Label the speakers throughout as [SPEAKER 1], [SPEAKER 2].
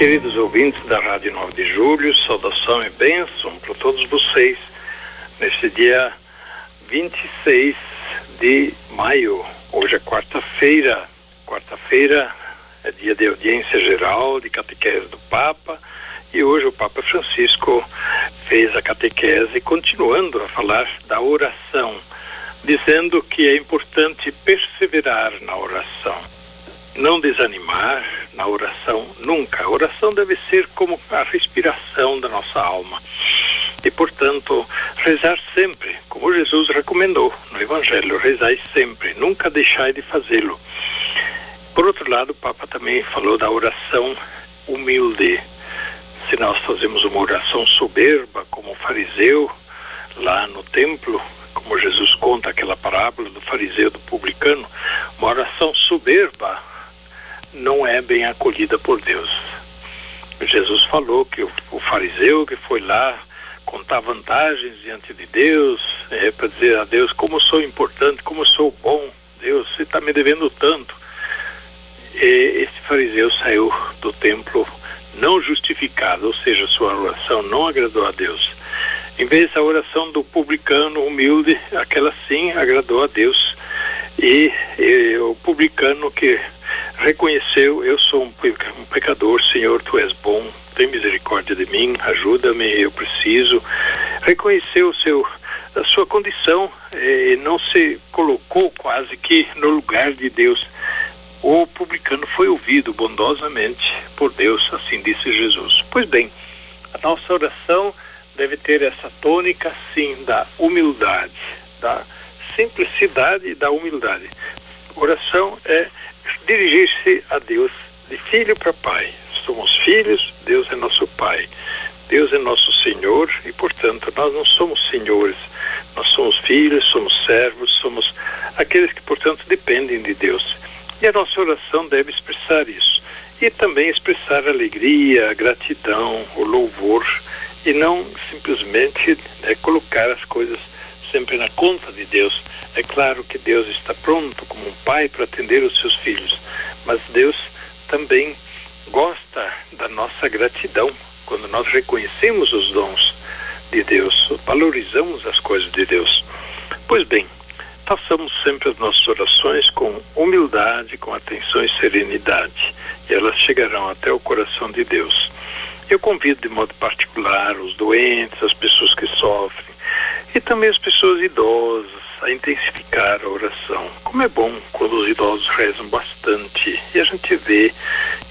[SPEAKER 1] Queridos ouvintes da Rádio 9 de Julho, saudação e bênção para todos vocês neste dia 26 de maio. Hoje é quarta-feira. Quarta-feira é dia de audiência geral de catequese do Papa e hoje o Papa Francisco fez a catequese continuando a falar da oração, dizendo que é importante perseverar na oração, não desanimar na oração nunca. A oração deve ser como a respiração da nossa alma e, portanto, rezar sempre, como Jesus recomendou no Evangelho, rezai sempre, nunca deixai de fazê-lo. Por outro lado, o Papa também falou da oração humilde. Se nós fazemos uma oração soberba, como o fariseu, lá no templo, como Jesus conta aquela parábola do fariseu do publicano, uma oração soberba não é bem acolhida por Deus. Jesus falou que o, fariseu que foi lá contar vantagens diante de Deus, é, para dizer a Deus como sou importante, como sou bom, Deus, você está me devendo tanto. E esse fariseu saiu do templo não justificado, ou seja, sua oração não agradou a Deus. Em vez da oração do publicano humilde, aquela sim agradou a Deus. E, e o publicano que reconheceu, eu sou um pecador, Senhor, tu és bom, tem misericórdia de mim, ajuda-me, eu preciso. Reconheceu o seu, a sua condição e não se colocou quase que no lugar de Deus. O publicano foi ouvido bondosamente por Deus, assim disse Jesus. Pois bem, a nossa oração deve ter essa tônica, sim, da humildade, da simplicidade e da humildade. Oração é dirigir-se a Deus de filho para pai, somos filhos, Deus é nosso Pai. Deus é nosso Senhor e, portanto, nós não somos senhores, nós somos filhos, somos servos, somos aqueles que, portanto, dependem de Deus. E a nossa oração deve expressar isso. E também expressar alegria, a gratidão, o louvor, e não simplesmente né, colocar as coisas sempre na conta de Deus. É claro que Deus está pronto como um pai para atender os seus filhos, mas Deus também gosta da nossa gratidão quando nós reconhecemos os dons de Deus, valorizamos as coisas de Deus. Pois bem, façamos sempre as nossas orações com humildade, com atenção e serenidade, e elas chegarão até o coração de Deus. Eu convido de modo particular os doentes, as pessoas que sofrem, e também as pessoas idosas a intensificar a oração. Como é bom quando os idosos rezam bastante e a gente vê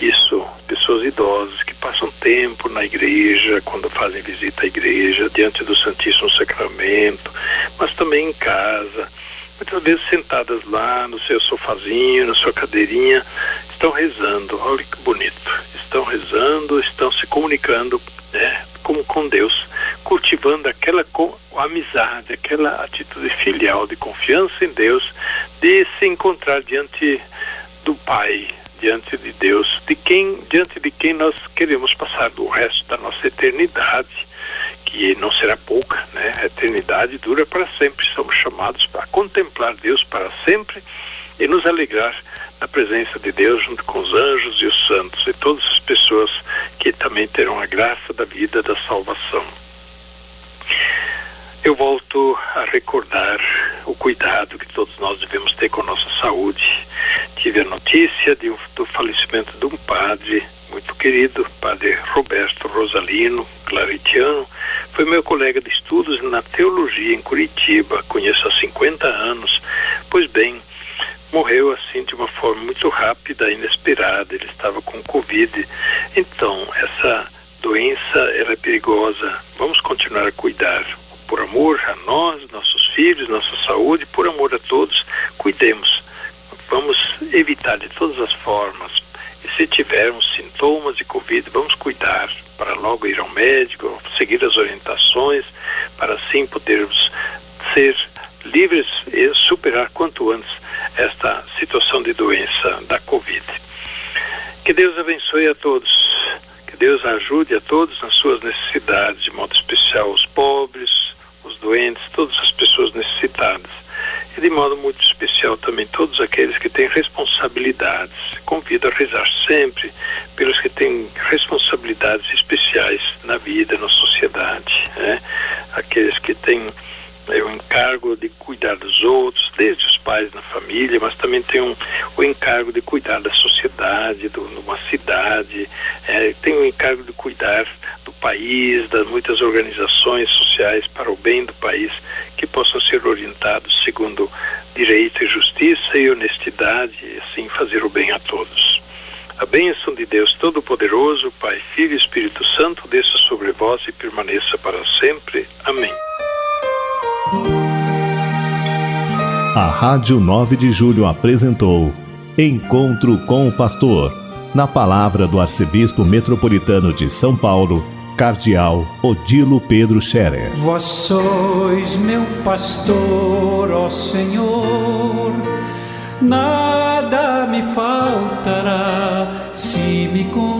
[SPEAKER 1] isso, pessoas idosas que passam tempo na igreja, quando fazem visita à igreja, diante do Santíssimo Sacramento, mas também em casa, muitas vezes sentadas lá no seu sofazinho, na sua cadeirinha, estão rezando. Olha que bonito. Estão rezando, estão se comunicando né, como com Deus, cultivando aquela amizade, aquela atitude filial de confiança em Deus, de se encontrar diante do Pai, diante de Deus, de quem, diante de quem nós queremos passar o resto da nossa eternidade, que não será pouca, né? A eternidade dura para sempre. Somos chamados para contemplar Deus para sempre e nos alegrar na presença de Deus junto com os anjos e os santos e todas as pessoas que também terão a graça da vida da salvação. Eu volto a recordar o cuidado que todos nós devemos ter com a nossa saúde. Tive a notícia de, do falecimento de um padre muito querido, padre Roberto Rosalino, claretiano. Foi meu colega de estudos na teologia em Curitiba, conheço há 50 anos. Pois bem, morreu assim de uma forma muito rápida, inesperada. Ele estava com Covid. Então, essa doença ela é perigosa. Vamos continuar a cuidar por amor a nós, nossos filhos, nossa saúde, por amor a todos, cuidemos. Vamos evitar de todas as formas. E se tivermos sintomas de Covid, vamos cuidar, para logo ir ao médico, seguir as orientações, para assim podermos ser livres e superar quanto antes esta situação de doença da Covid. Que Deus abençoe a todos, que Deus ajude a todos nas suas necessidades, de modo especial os pobres, doentes, todas as pessoas necessitadas. E de modo muito especial também todos aqueles que têm responsabilidades. Convido a rezar sempre pelos que têm responsabilidades especiais na vida, na sociedade. Né? Aqueles que têm é, o encargo de cuidar dos outros, desde os pais na família, mas também tem um, o encargo de cuidar da sociedade, de uma cidade, é, tem o encargo de cuidar país, das muitas organizações sociais para o bem do país, que possam ser orientados segundo direito e justiça e honestidade, e assim fazer o bem a todos. A bênção de Deus Todo-Poderoso, Pai, Filho e Espírito Santo, desça sobre vós e permaneça para sempre. Amém.
[SPEAKER 2] A Rádio 9 de Julho apresentou Encontro com o Pastor, na palavra do Arcebispo Metropolitano de São Paulo, Cardeal Odilo Pedro Scherer.
[SPEAKER 3] Vós sois meu pastor, ó Senhor, nada me faltará se me conduz